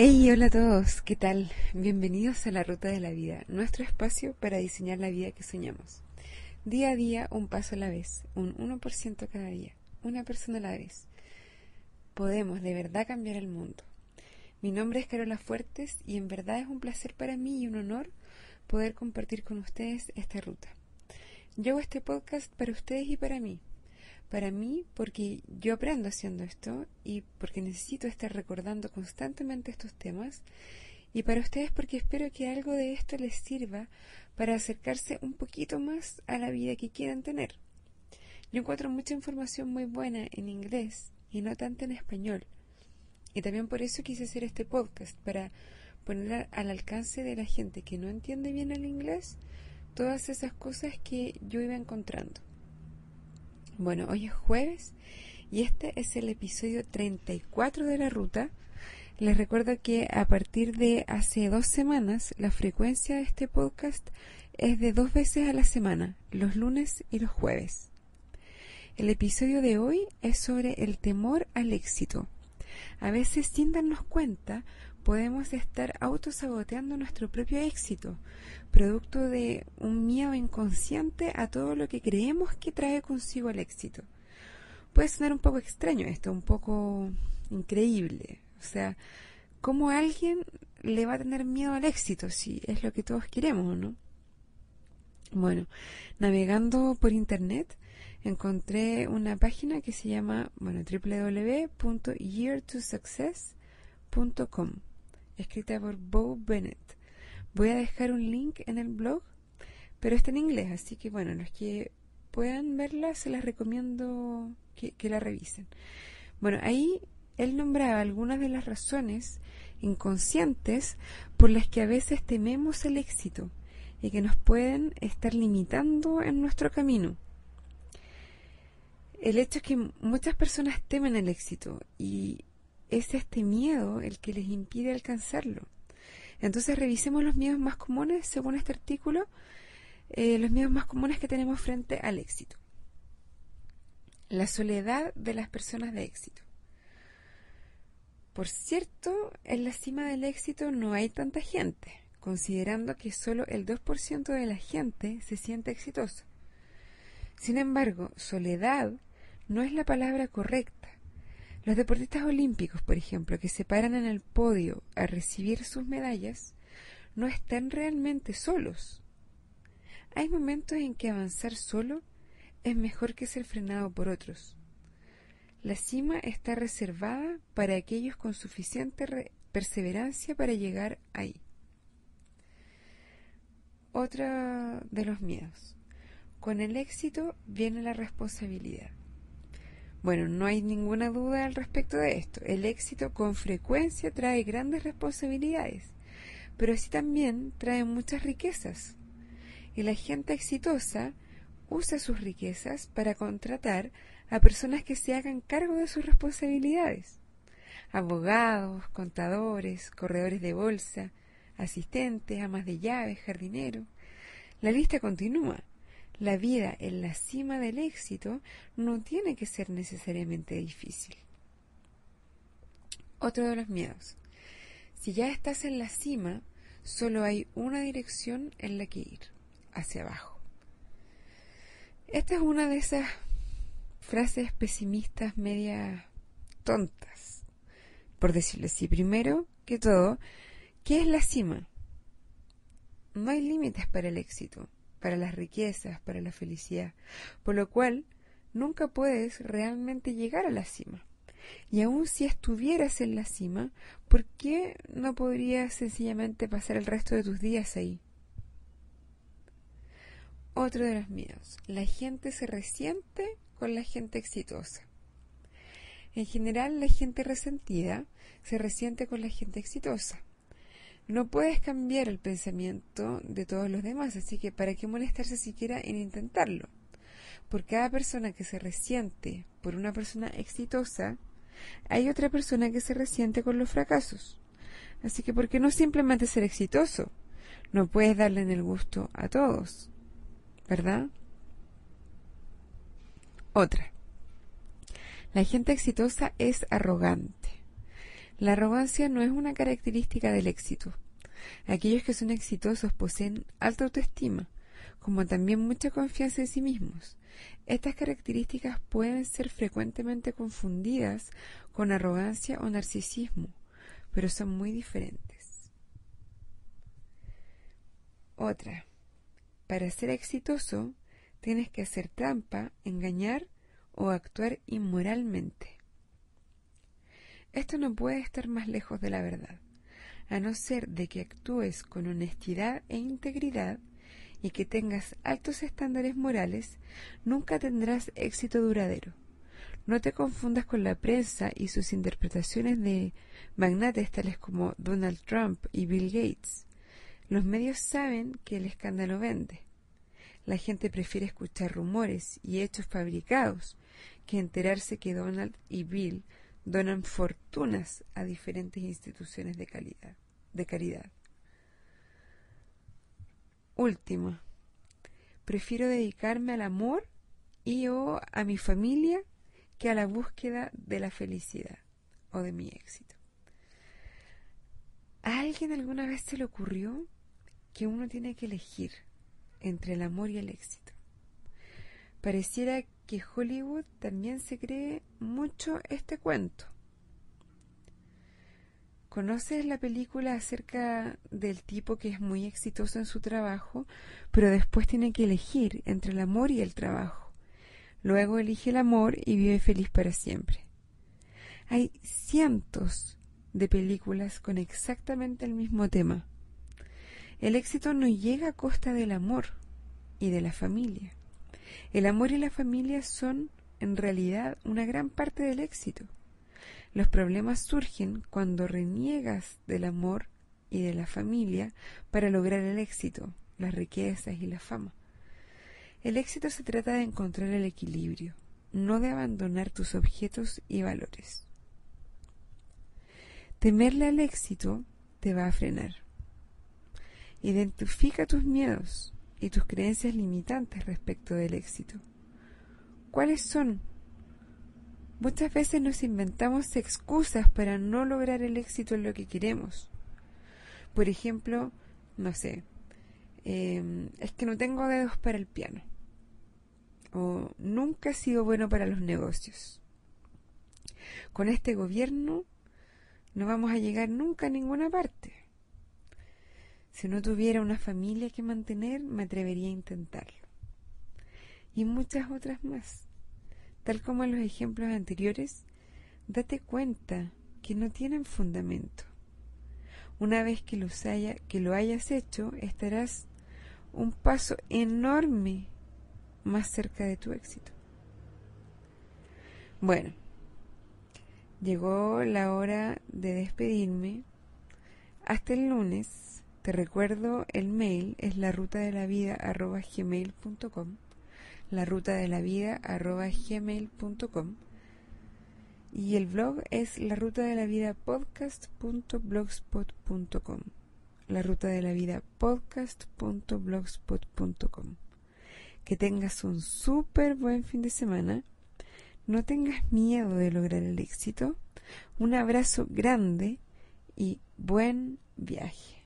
Hey, hola a todos, ¿qué tal? Bienvenidos a la Ruta de la Vida, nuestro espacio para diseñar la vida que soñamos. Día a día, un paso a la vez, un 1% cada día, una persona a la vez. Podemos de verdad cambiar el mundo. Mi nombre es Carola Fuertes y en verdad es un placer para mí y un honor poder compartir con ustedes esta ruta. Yo hago este podcast para ustedes y para mí, para mí porque yo aprendo haciendo esto y porque necesito estar recordando constantemente estos temas y para ustedes porque espero que algo de esto les sirva para acercarse un poquito más a la vida que quieran tener. Yo encuentro mucha información muy buena en inglés y no tanto en español. Y también por eso quise hacer este podcast, para poner al alcance de la gente que no entiende bien el inglés todas esas cosas que yo iba encontrando. Bueno, hoy es jueves y este es el episodio 34 de la ruta. Les recuerdo que a partir de hace dos semanas la frecuencia de este podcast es de dos veces a la semana, los lunes y los jueves. El episodio de hoy es sobre el temor al éxito. A veces sin darnos cuenta podemos estar autosaboteando nuestro propio éxito, producto de un miedo inconsciente a todo lo que creemos que trae consigo el éxito. Puede sonar un poco extraño esto, un poco increíble. O sea, ¿cómo alguien le va a tener miedo al éxito si es lo que todos queremos, no? Bueno, navegando por internet encontré una página que se llama, bueno, www.yeartosuccess.com, escrita por Bo Bennett. Voy a dejar un link en el blog, pero está en inglés, así que bueno, los que puedan verla se las recomiendo que, que la revisen. Bueno, ahí él nombraba algunas de las razones inconscientes por las que a veces tememos el éxito y que nos pueden estar limitando en nuestro camino. El hecho es que muchas personas temen el éxito y es este miedo el que les impide alcanzarlo. Entonces revisemos los miedos más comunes, según este artículo, eh, los miedos más comunes que tenemos frente al éxito. La soledad de las personas de éxito. Por cierto, en la cima del éxito no hay tanta gente, considerando que solo el 2% de la gente se siente exitoso. Sin embargo, soledad no es la palabra correcta, los deportistas olímpicos, por ejemplo, que se paran en el podio a recibir sus medallas, no están realmente solos. Hay momentos en que avanzar solo es mejor que ser frenado por otros. La cima está reservada para aquellos con suficiente perseverancia para llegar ahí. Otro de los miedos. Con el éxito viene la responsabilidad. Bueno, no hay ninguna duda al respecto de esto. El éxito con frecuencia trae grandes responsabilidades, pero así también trae muchas riquezas. Y la gente exitosa usa sus riquezas para contratar a personas que se hagan cargo de sus responsabilidades. Abogados, contadores, corredores de bolsa, asistentes, amas de llaves, jardineros. La lista continúa. La vida en la cima del éxito no tiene que ser necesariamente difícil. Otro de los miedos. Si ya estás en la cima, solo hay una dirección en la que ir, hacia abajo. Esta es una de esas frases pesimistas media tontas, por decirlo así. Primero que todo, ¿qué es la cima? No hay límites para el éxito para las riquezas, para la felicidad, por lo cual nunca puedes realmente llegar a la cima. Y aun si estuvieras en la cima, ¿por qué no podrías sencillamente pasar el resto de tus días ahí? Otro de los miedos. La gente se resiente con la gente exitosa. En general, la gente resentida se resiente con la gente exitosa. No puedes cambiar el pensamiento de todos los demás, así que ¿para qué molestarse siquiera en intentarlo? Por cada persona que se resiente por una persona exitosa, hay otra persona que se resiente con los fracasos. Así que ¿por qué no simplemente ser exitoso? No puedes darle en el gusto a todos, ¿verdad? Otra. La gente exitosa es arrogante. La arrogancia no es una característica del éxito. Aquellos que son exitosos poseen alta autoestima, como también mucha confianza en sí mismos. Estas características pueden ser frecuentemente confundidas con arrogancia o narcisismo, pero son muy diferentes. Otra. Para ser exitoso, tienes que hacer trampa, engañar o actuar inmoralmente. Esto no puede estar más lejos de la verdad, a no ser de que actúes con honestidad e integridad y que tengas altos estándares morales, nunca tendrás éxito duradero. No te confundas con la prensa y sus interpretaciones de magnates tales como Donald Trump y Bill Gates. Los medios saben que el escándalo vende. La gente prefiere escuchar rumores y hechos fabricados que enterarse que Donald y Bill donan fortunas a diferentes instituciones de, calidad, de caridad. Último, prefiero dedicarme al amor y o a mi familia que a la búsqueda de la felicidad o de mi éxito. ¿A alguien alguna vez se le ocurrió que uno tiene que elegir entre el amor y el éxito? Pareciera que Hollywood también se cree mucho este cuento. ¿Conoces la película acerca del tipo que es muy exitoso en su trabajo, pero después tiene que elegir entre el amor y el trabajo? Luego elige el amor y vive feliz para siempre. Hay cientos de películas con exactamente el mismo tema. El éxito no llega a costa del amor y de la familia. El amor y la familia son, en realidad, una gran parte del éxito. Los problemas surgen cuando reniegas del amor y de la familia para lograr el éxito, las riquezas y la fama. El éxito se trata de encontrar el equilibrio, no de abandonar tus objetos y valores. Temerle al éxito te va a frenar. Identifica tus miedos y tus creencias limitantes respecto del éxito. ¿Cuáles son Muchas veces nos inventamos excusas para no lograr el éxito en lo que queremos. Por ejemplo, no sé, em, es que no tengo dedos para el piano. O nunca he sido bueno para los negocios. Con este gobierno no vamos a llegar nunca a ninguna parte. Si no tuviera una familia que mantener, me atrevería a intentarlo. Y muchas otras más. Tal como en los ejemplos anteriores, date cuenta que no tienen fundamento. Una vez que, que lo hayas hecho, estarás un paso enorme más cerca de tu éxito. Bueno, llegó la hora de despedirme. Hasta el lunes. Te recuerdo el mail es la ruta de la vida gmail.com la ruta de la vida gmail.com y el blog es la ruta de la vida podcast.blogspot.com la ruta de la vida podcast.blogspot.com que tengas un súper buen fin de semana. No tengas miedo de lograr el éxito. Un abrazo grande y buen viaje